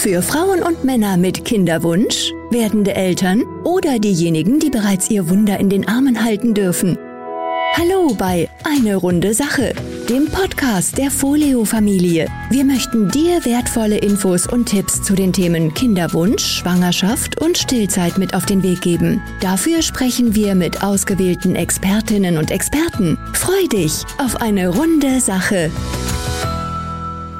Für Frauen und Männer mit Kinderwunsch, werdende Eltern oder diejenigen, die bereits ihr Wunder in den Armen halten dürfen. Hallo bei Eine runde Sache, dem Podcast der Folio-Familie. Wir möchten dir wertvolle Infos und Tipps zu den Themen Kinderwunsch, Schwangerschaft und Stillzeit mit auf den Weg geben. Dafür sprechen wir mit ausgewählten Expertinnen und Experten. Freu dich auf eine runde Sache.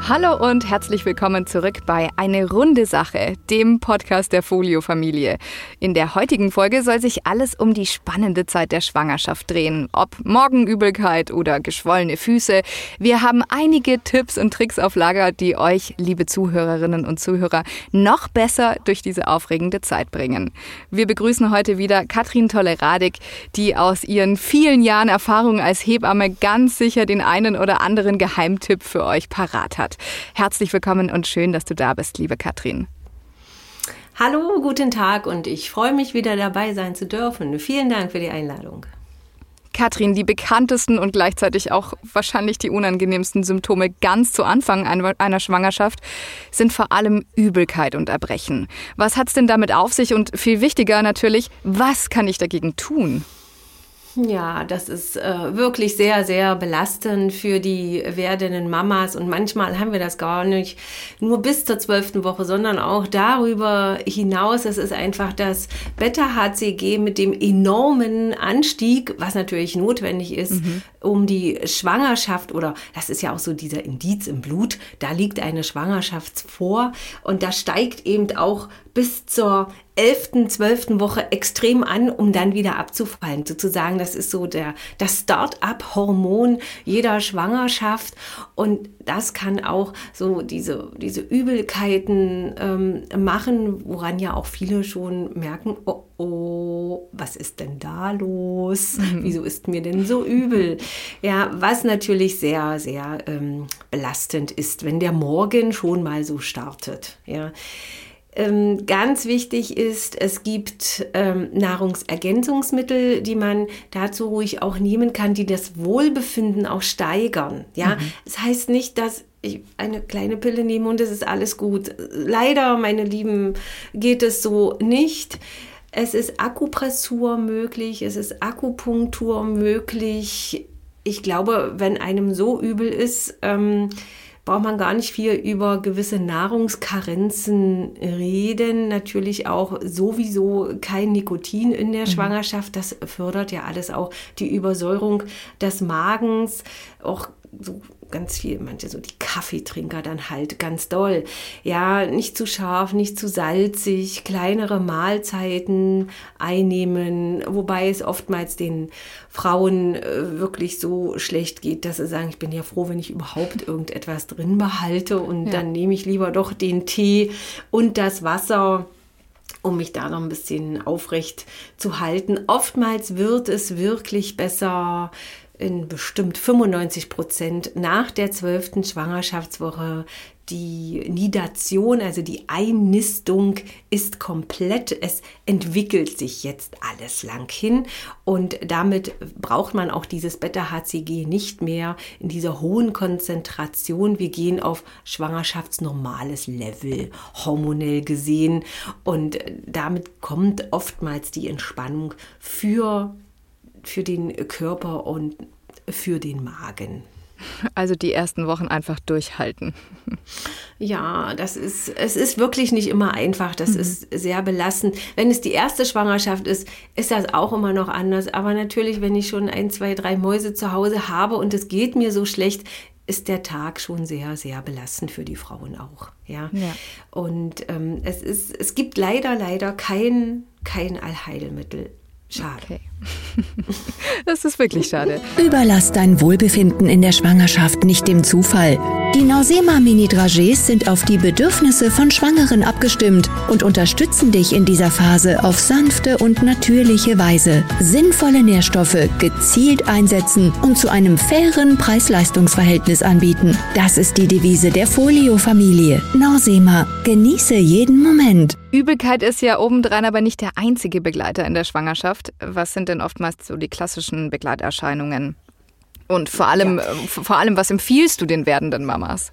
Hallo und herzlich willkommen zurück bei Eine runde Sache, dem Podcast der Folio-Familie. In der heutigen Folge soll sich alles um die spannende Zeit der Schwangerschaft drehen. Ob Morgenübelkeit oder geschwollene Füße. Wir haben einige Tipps und Tricks auf Lager, die euch, liebe Zuhörerinnen und Zuhörer, noch besser durch diese aufregende Zeit bringen. Wir begrüßen heute wieder Katrin Tolle-Radig, die aus ihren vielen Jahren Erfahrung als Hebamme ganz sicher den einen oder anderen Geheimtipp für euch parat hat. Herzlich willkommen und schön, dass du da bist, liebe Katrin. Hallo, guten Tag und ich freue mich wieder dabei sein zu dürfen. Vielen Dank für die Einladung. Katrin, die bekanntesten und gleichzeitig auch wahrscheinlich die unangenehmsten Symptome ganz zu Anfang einer Schwangerschaft sind vor allem Übelkeit und Erbrechen. Was hat es denn damit auf sich und viel wichtiger natürlich, was kann ich dagegen tun? Ja, das ist äh, wirklich sehr, sehr belastend für die werdenden Mamas und manchmal haben wir das gar nicht nur bis zur zwölften Woche, sondern auch darüber hinaus. Es ist einfach das Beta-HCG mit dem enormen Anstieg, was natürlich notwendig ist, mhm. Um die Schwangerschaft oder das ist ja auch so dieser Indiz im Blut, da liegt eine Schwangerschaft vor und da steigt eben auch bis zur 11., 12. Woche extrem an, um dann wieder abzufallen. Sozusagen, das ist so der, das Start-up-Hormon jeder Schwangerschaft. Und das kann auch so diese, diese Übelkeiten ähm, machen, woran ja auch viele schon merken, oh, oh, was ist denn da los? Mhm. Wieso ist mir denn so übel? Ja, was natürlich sehr, sehr ähm, belastend ist, wenn der Morgen schon mal so startet. Ja. Ähm, ganz wichtig ist, es gibt ähm, Nahrungsergänzungsmittel, die man dazu ruhig auch nehmen kann, die das Wohlbefinden auch steigern. Ja, mhm. das heißt nicht, dass ich eine kleine Pille nehme und es ist alles gut. Leider, meine Lieben, geht es so nicht. Es ist Akupressur möglich, es ist Akupunktur möglich. Ich glaube, wenn einem so übel ist, ähm, braucht man gar nicht viel über gewisse Nahrungskarenzen reden. Natürlich auch sowieso kein Nikotin in der mhm. Schwangerschaft. Das fördert ja alles auch die Übersäuerung des Magens. Auch so ganz viel, manche so die Kaffeetrinker dann halt ganz doll. Ja, nicht zu scharf, nicht zu salzig, kleinere Mahlzeiten einnehmen, wobei es oftmals den Frauen äh, wirklich so schlecht geht, dass sie sagen, ich bin ja froh, wenn ich überhaupt irgendetwas drin behalte und ja. dann nehme ich lieber doch den Tee und das Wasser um mich da noch ein bisschen aufrecht zu halten. Oftmals wird es wirklich besser, in bestimmt 95 Prozent nach der zwölften Schwangerschaftswoche die Nidation, also die Einnistung ist komplett. Es entwickelt sich jetzt alles lang hin und damit braucht man auch dieses Beta-HCG nicht mehr in dieser hohen Konzentration. Wir gehen auf schwangerschaftsnormales Level, hormonell gesehen und damit kommt oftmals die Entspannung für für den Körper und für den Magen. Also die ersten Wochen einfach durchhalten. Ja, das ist, es ist wirklich nicht immer einfach. Das mhm. ist sehr belastend. Wenn es die erste Schwangerschaft ist, ist das auch immer noch anders. Aber natürlich, wenn ich schon ein, zwei, drei Mäuse zu Hause habe und es geht mir so schlecht, ist der Tag schon sehr, sehr belastend für die Frauen auch. Ja. ja. Und ähm, es, ist, es gibt leider, leider kein, kein Allheilmittel. Schade. Okay. das ist wirklich schade. Überlass dein Wohlbefinden in der Schwangerschaft nicht dem Zufall. Die Nausema Mini Dragees sind auf die Bedürfnisse von Schwangeren abgestimmt und unterstützen dich in dieser Phase auf sanfte und natürliche Weise. Sinnvolle Nährstoffe gezielt einsetzen und zu einem fairen Preis-Leistungs-Verhältnis anbieten. Das ist die Devise der Folio-Familie. Nausema, genieße jeden Moment. Übelkeit ist ja obendrein aber nicht der einzige Begleiter in der Schwangerschaft. Was sind denn oftmals so die klassischen Begleiterscheinungen? Und vor allem, ja. vor allem, was empfiehlst du den werdenden Mamas?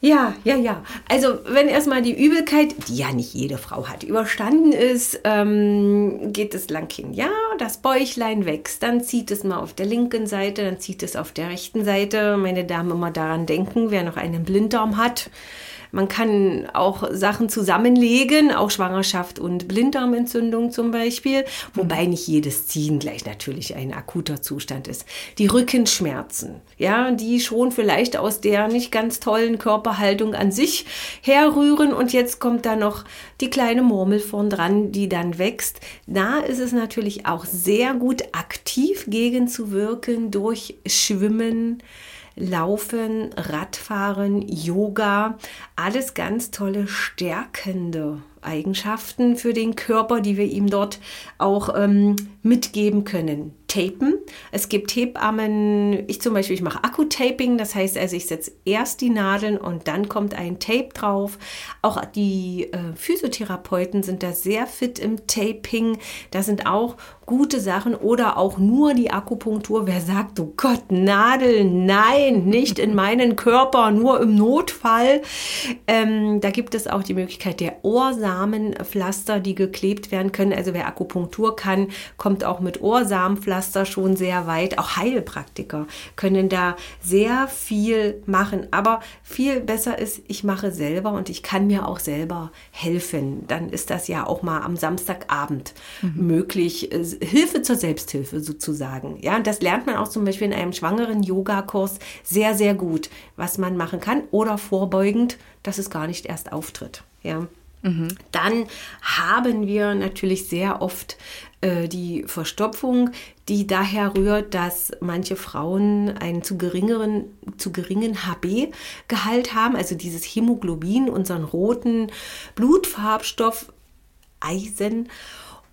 Ja, ja, ja. Also wenn erstmal die Übelkeit, die ja nicht jede Frau hat, überstanden ist, ähm, geht es lang hin. Ja, das Bäuchlein wächst, dann zieht es mal auf der linken Seite, dann zieht es auf der rechten Seite. Meine Damen immer daran denken, wer noch einen Blinddarm hat, man kann auch Sachen zusammenlegen, auch Schwangerschaft und Blinddarmentzündung zum Beispiel, wobei mhm. nicht jedes Ziehen gleich natürlich ein akuter Zustand ist. Die Rückenschmerzen, ja, die schon vielleicht aus der nicht ganz tollen Körperhaltung an sich herrühren und jetzt kommt da noch die kleine Murmel vorn dran, die dann wächst. Da ist es natürlich auch sehr gut aktiv gegenzuwirken durch Schwimmen, Laufen, Radfahren, Yoga, alles ganz tolle stärkende Eigenschaften für den Körper, die wir ihm dort auch ähm, mitgeben können. Tapen. Es gibt Hebammen, ich zum Beispiel, ich mache Akkutaping, das heißt also, ich setze erst die Nadeln und dann kommt ein Tape drauf. Auch die äh, Physiotherapeuten sind da sehr fit im Taping. Da sind auch gute Sachen oder auch nur die Akupunktur. Wer sagt, oh Gott, Nadeln, nein, nicht in meinen Körper, nur im Notfall. Ähm, da gibt es auch die Möglichkeit der Ohrsamenpflaster, die geklebt werden können. Also wer Akupunktur kann, kommt auch mit Ohrsamenpflaster schon sehr weit. Auch Heilpraktiker können da sehr viel machen. Aber viel besser ist, ich mache selber und ich kann mir auch selber helfen. Dann ist das ja auch mal am Samstagabend mhm. möglich. Hilfe zur Selbsthilfe sozusagen. Ja, und das lernt man auch zum Beispiel in einem schwangeren Yoga-Kurs sehr, sehr gut, was man machen kann oder vorbeugend, dass es gar nicht erst auftritt. Ja. Mhm. Dann haben wir natürlich sehr oft äh, die Verstopfung, die daher rührt, dass manche Frauen einen zu, geringeren, zu geringen HB-Gehalt haben, also dieses Hämoglobin, unseren roten Blutfarbstoff Eisen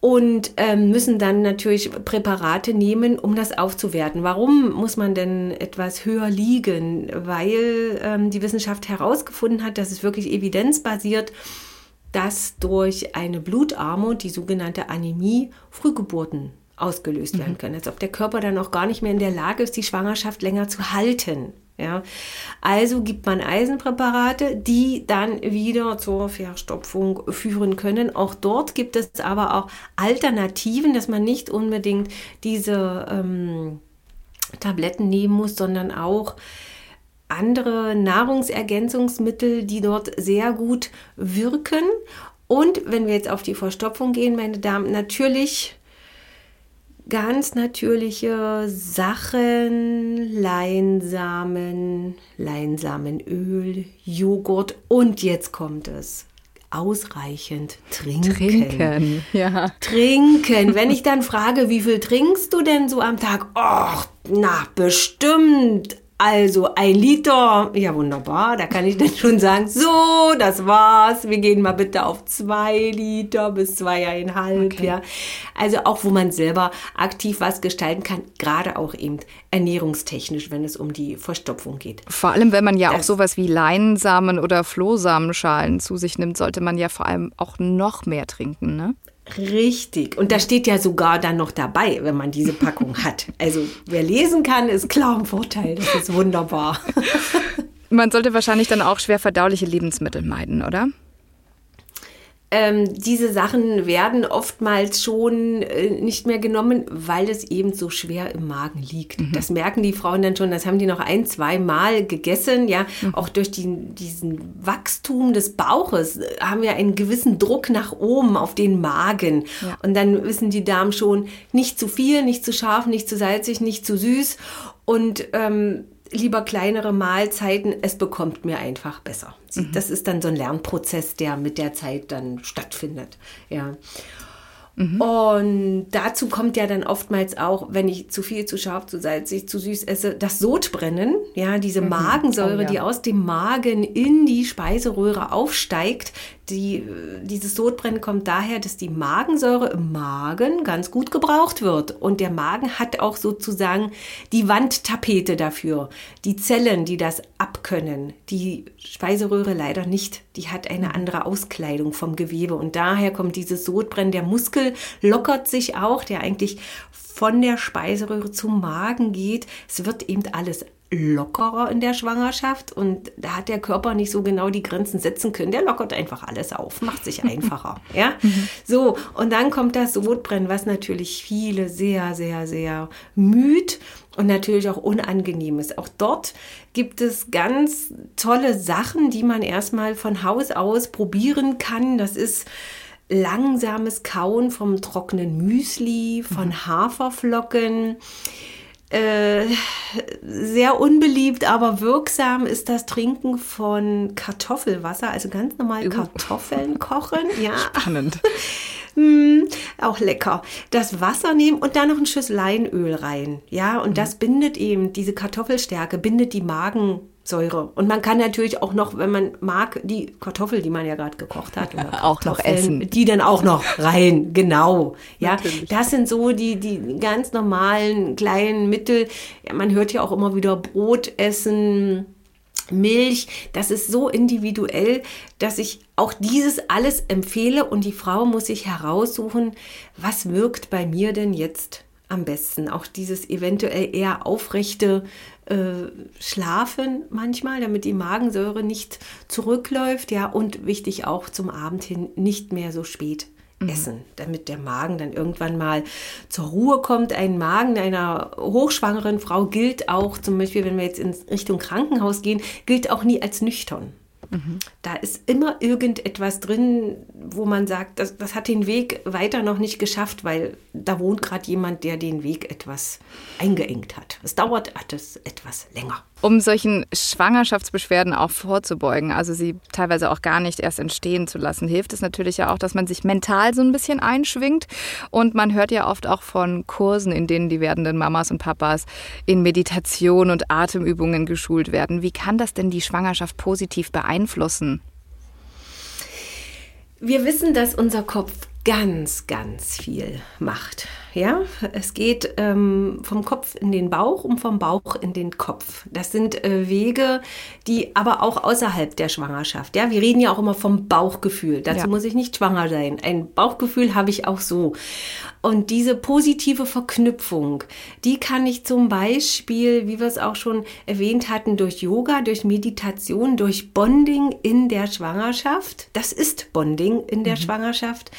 und ähm, müssen dann natürlich Präparate nehmen, um das aufzuwerten. Warum muss man denn etwas höher liegen? Weil ähm, die Wissenschaft herausgefunden hat, dass es wirklich evidenzbasiert dass durch eine Blutarmut, die sogenannte Anämie, Frühgeburten ausgelöst werden mhm. können. Als ob der Körper dann auch gar nicht mehr in der Lage ist, die Schwangerschaft länger zu halten. Ja, also gibt man Eisenpräparate, die dann wieder zur Verstopfung führen können. Auch dort gibt es aber auch Alternativen, dass man nicht unbedingt diese ähm, Tabletten nehmen muss, sondern auch andere Nahrungsergänzungsmittel, die dort sehr gut wirken. Und wenn wir jetzt auf die Verstopfung gehen, meine Damen, natürlich ganz natürliche Sachen, Leinsamen, Leinsamenöl, Joghurt und jetzt kommt es. Ausreichend trinken. Trinken, ja. Trinken. Wenn ich dann frage, wie viel trinkst du denn so am Tag? Och, na, bestimmt also ein Liter, ja wunderbar, da kann ich dann schon sagen, so, das war's. Wir gehen mal bitte auf zwei Liter bis zweieinhalb, okay. ja. Also auch, wo man selber aktiv was gestalten kann, gerade auch eben ernährungstechnisch, wenn es um die Verstopfung geht. Vor allem, wenn man ja das, auch sowas wie Leinsamen oder Flohsamenschalen zu sich nimmt, sollte man ja vor allem auch noch mehr trinken, ne? Richtig. Und da steht ja sogar dann noch dabei, wenn man diese Packung hat. Also wer lesen kann, ist klar ein Vorteil. Das ist wunderbar. Man sollte wahrscheinlich dann auch schwer verdauliche Lebensmittel meiden, oder? Ähm, diese Sachen werden oftmals schon äh, nicht mehr genommen, weil es eben so schwer im Magen liegt. Mhm. Das merken die Frauen dann schon, das haben die noch ein, zwei Mal gegessen, ja. Mhm. Auch durch die, diesen Wachstum des Bauches äh, haben wir einen gewissen Druck nach oben auf den Magen. Ja. Und dann wissen die Damen schon, nicht zu viel, nicht zu scharf, nicht zu salzig, nicht zu süß. Und ähm, lieber kleinere Mahlzeiten, es bekommt mir einfach besser. Mhm. Das ist dann so ein Lernprozess, der mit der Zeit dann stattfindet. Ja. Mhm. Und dazu kommt ja dann oftmals auch, wenn ich zu viel, zu scharf, zu salzig, zu süß esse, das Sodbrennen, ja, diese mhm. Magensäure, oh, ja. die aus dem Magen in die Speiseröhre aufsteigt, die, dieses Sodbrennen kommt daher, dass die Magensäure im Magen ganz gut gebraucht wird. Und der Magen hat auch sozusagen die Wandtapete dafür. Die Zellen, die das abkönnen. Die Speiseröhre leider nicht. Die hat eine andere Auskleidung vom Gewebe. Und daher kommt dieses Sodbrennen. Der Muskel lockert sich auch, der eigentlich von der Speiseröhre zum Magen geht. Es wird eben alles lockerer in der Schwangerschaft und da hat der Körper nicht so genau die Grenzen setzen können. Der lockert einfach alles auf, macht sich einfacher. ja, so und dann kommt das Sodbrennen, was natürlich viele sehr, sehr, sehr müht und natürlich auch unangenehm ist. Auch dort gibt es ganz tolle Sachen, die man erstmal von Haus aus probieren kann. Das ist langsames Kauen vom trockenen Müsli, von mhm. Haferflocken. Äh, sehr unbeliebt, aber wirksam ist das Trinken von Kartoffelwasser, also ganz normal Kartoffeln kochen. Ja. Spannend. mm, auch lecker. Das Wasser nehmen und dann noch ein Schuss Leinöl rein. Ja, und mhm. das bindet eben, diese Kartoffelstärke bindet die Magen Säure. Und man kann natürlich auch noch, wenn man mag, die Kartoffel, die man ja gerade gekocht hat, auch noch essen. Die dann auch noch rein, genau. Ja, natürlich. das sind so die, die ganz normalen kleinen Mittel. Ja, man hört ja auch immer wieder Brot essen. Milch, das ist so individuell, dass ich auch dieses alles empfehle und die Frau muss sich heraussuchen, was wirkt bei mir denn jetzt am besten. Auch dieses eventuell eher aufrechte äh, Schlafen manchmal, damit die Magensäure nicht zurückläuft. Ja, und wichtig auch zum Abend hin nicht mehr so spät mhm. essen, damit der Magen dann irgendwann mal zur Ruhe kommt. Ein Magen einer hochschwangeren Frau gilt auch, zum Beispiel, wenn wir jetzt in Richtung Krankenhaus gehen, gilt auch nie als nüchtern. Da ist immer irgendetwas drin, wo man sagt, das, das hat den Weg weiter noch nicht geschafft, weil da wohnt gerade jemand, der den Weg etwas eingeengt hat. Es dauert etwas länger. Um solchen Schwangerschaftsbeschwerden auch vorzubeugen, also sie teilweise auch gar nicht erst entstehen zu lassen, hilft es natürlich ja auch, dass man sich mental so ein bisschen einschwingt. Und man hört ja oft auch von Kursen, in denen die werdenden Mamas und Papas in Meditation und Atemübungen geschult werden. Wie kann das denn die Schwangerschaft positiv beeinflussen? Wir wissen, dass unser Kopf ganz, ganz viel macht. Ja, es geht ähm, vom Kopf in den Bauch und vom Bauch in den Kopf. Das sind äh, Wege, die aber auch außerhalb der Schwangerschaft. Ja, wir reden ja auch immer vom Bauchgefühl. Dazu ja. muss ich nicht schwanger sein. Ein Bauchgefühl habe ich auch so. Und diese positive Verknüpfung, die kann ich zum Beispiel, wie wir es auch schon erwähnt hatten, durch Yoga, durch Meditation, durch Bonding in der Schwangerschaft. Das ist Bonding in der mhm. Schwangerschaft.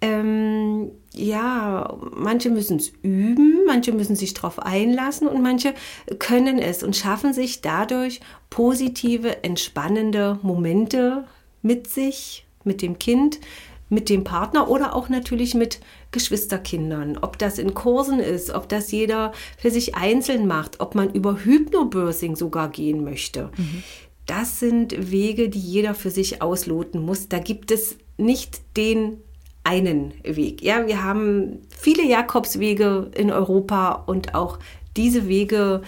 Ähm, ja, manche müssen es üben, manche müssen sich darauf einlassen und manche können es und schaffen sich dadurch positive, entspannende Momente mit sich, mit dem Kind, mit dem Partner oder auch natürlich mit Geschwisterkindern. Ob das in Kursen ist, ob das jeder für sich einzeln macht, ob man über Hypnobirthing sogar gehen möchte. Mhm. Das sind Wege, die jeder für sich ausloten muss. Da gibt es nicht den einen Weg. Ja, wir haben viele Jakobswege in Europa und auch diese Wege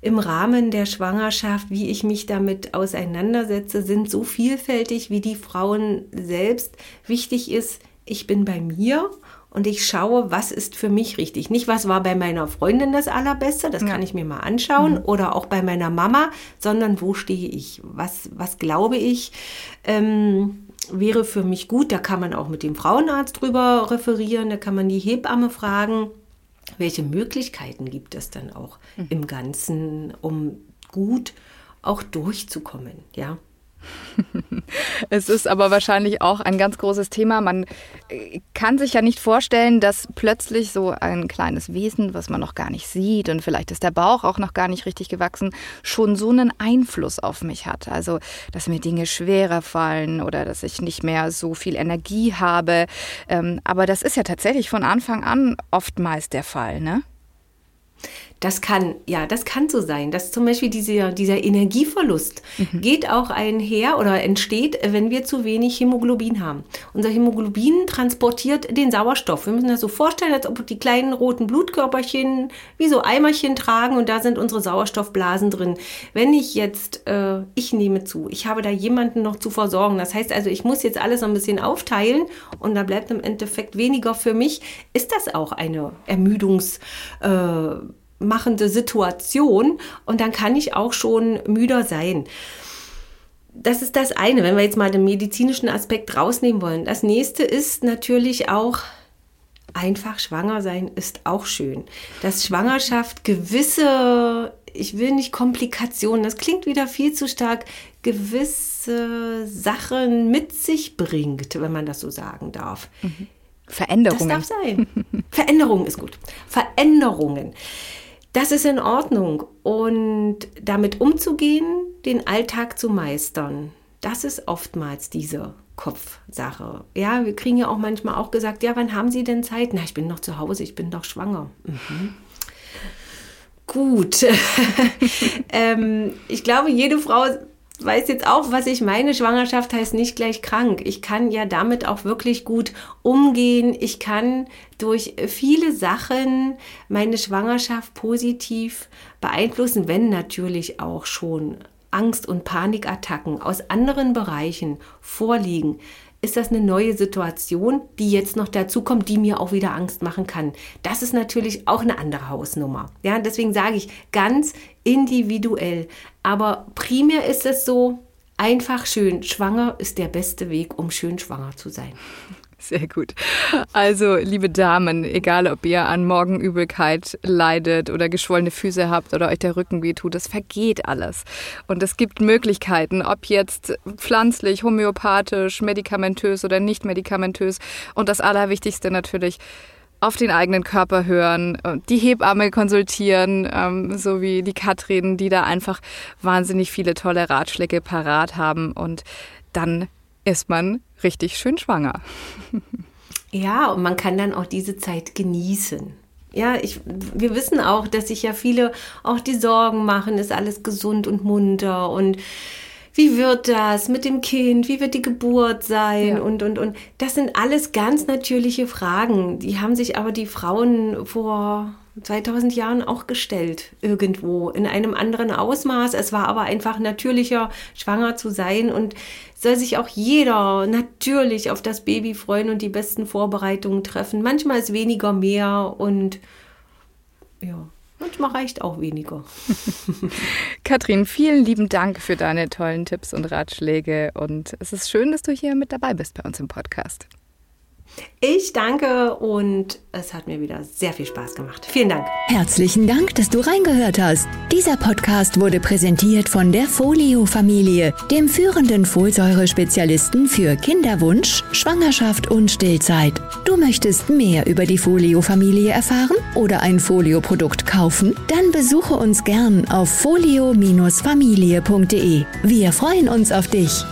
im Rahmen der Schwangerschaft, wie ich mich damit auseinandersetze, sind so vielfältig, wie die Frauen selbst. Wichtig ist, ich bin bei mir und ich schaue, was ist für mich richtig. Nicht, was war bei meiner Freundin das Allerbeste, das ja. kann ich mir mal anschauen, mhm. oder auch bei meiner Mama, sondern wo stehe ich? Was, was glaube ich? Ähm, wäre für mich gut. Da kann man auch mit dem Frauenarzt drüber referieren, da kann man die Hebamme fragen, welche Möglichkeiten gibt es dann auch mhm. im Ganzen, um gut auch durchzukommen, ja. Es ist aber wahrscheinlich auch ein ganz großes Thema. Man äh, kann sich ja nicht vorstellen, dass plötzlich so ein kleines Wesen, was man noch gar nicht sieht und vielleicht ist der Bauch auch noch gar nicht richtig gewachsen, schon so einen Einfluss auf mich hat. Also, dass mir Dinge schwerer fallen oder dass ich nicht mehr so viel Energie habe. Ähm, aber das ist ja tatsächlich von Anfang an oftmals der Fall, ne? Das kann, ja, das kann so sein. Dass zum Beispiel dieser, dieser Energieverlust mhm. geht auch einher oder entsteht, wenn wir zu wenig Hämoglobin haben. Unser Hämoglobin transportiert den Sauerstoff. Wir müssen das so vorstellen, als ob die kleinen roten Blutkörperchen wie so Eimerchen tragen und da sind unsere Sauerstoffblasen drin. Wenn ich jetzt, äh, ich nehme zu, ich habe da jemanden noch zu versorgen. Das heißt also, ich muss jetzt alles ein bisschen aufteilen und da bleibt im Endeffekt weniger für mich. Ist das auch eine Ermüdungs- äh, machende Situation und dann kann ich auch schon müder sein. Das ist das eine, wenn wir jetzt mal den medizinischen Aspekt rausnehmen wollen. Das nächste ist natürlich auch einfach schwanger sein ist auch schön. Dass Schwangerschaft gewisse ich will nicht Komplikationen, das klingt wieder viel zu stark, gewisse Sachen mit sich bringt, wenn man das so sagen darf. Mhm. Veränderungen. Das darf sein. Veränderungen ist gut. Veränderungen. Das ist in Ordnung. Und damit umzugehen, den Alltag zu meistern, das ist oftmals diese Kopfsache. Ja, wir kriegen ja auch manchmal auch gesagt, ja, wann haben Sie denn Zeit? Na, ich bin noch zu Hause, ich bin doch schwanger. Mhm. Gut. ähm, ich glaube, jede Frau weiß jetzt auch, was ich meine. Schwangerschaft heißt nicht gleich krank. Ich kann ja damit auch wirklich gut umgehen. Ich kann durch viele Sachen meine Schwangerschaft positiv beeinflussen, wenn natürlich auch schon Angst- und Panikattacken aus anderen Bereichen vorliegen ist das eine neue Situation, die jetzt noch dazu kommt, die mir auch wieder Angst machen kann. Das ist natürlich auch eine andere Hausnummer. Ja, deswegen sage ich ganz individuell. Aber primär ist es so, einfach schön. Schwanger ist der beste Weg, um schön schwanger zu sein. Sehr gut. Also, liebe Damen, egal ob ihr an Morgenübelkeit leidet oder geschwollene Füße habt oder euch der Rücken wehtut, es vergeht alles. Und es gibt Möglichkeiten, ob jetzt pflanzlich, homöopathisch, medikamentös oder nicht medikamentös. Und das Allerwichtigste natürlich, auf den eigenen Körper hören, die Hebamme konsultieren, ähm, so wie die Katrin, die da einfach wahnsinnig viele tolle Ratschläge parat haben und dann ist man richtig schön schwanger. Ja, und man kann dann auch diese Zeit genießen. Ja, ich, wir wissen auch, dass sich ja viele auch die Sorgen machen, ist alles gesund und munter und wie wird das mit dem Kind, wie wird die Geburt sein ja. und, und, und. Das sind alles ganz natürliche Fragen. Die haben sich aber die Frauen vor 2000 Jahren auch gestellt, irgendwo in einem anderen Ausmaß. Es war aber einfach natürlicher, schwanger zu sein und soll sich auch jeder natürlich auf das Baby freuen und die besten Vorbereitungen treffen. Manchmal ist weniger mehr und ja. Manchmal reicht auch weniger. Katrin, vielen lieben Dank für deine tollen Tipps und Ratschläge. Und es ist schön, dass du hier mit dabei bist bei uns im Podcast. Ich danke und es hat mir wieder sehr viel Spaß gemacht. Vielen Dank. Herzlichen Dank, dass du reingehört hast. Dieser Podcast wurde präsentiert von der Folio-Familie, dem führenden Folsäure-Spezialisten für Kinderwunsch, Schwangerschaft und Stillzeit. Du möchtest mehr über die Folio-Familie erfahren oder ein Folio-Produkt kaufen? Dann besuche uns gern auf folio-familie.de. Wir freuen uns auf dich.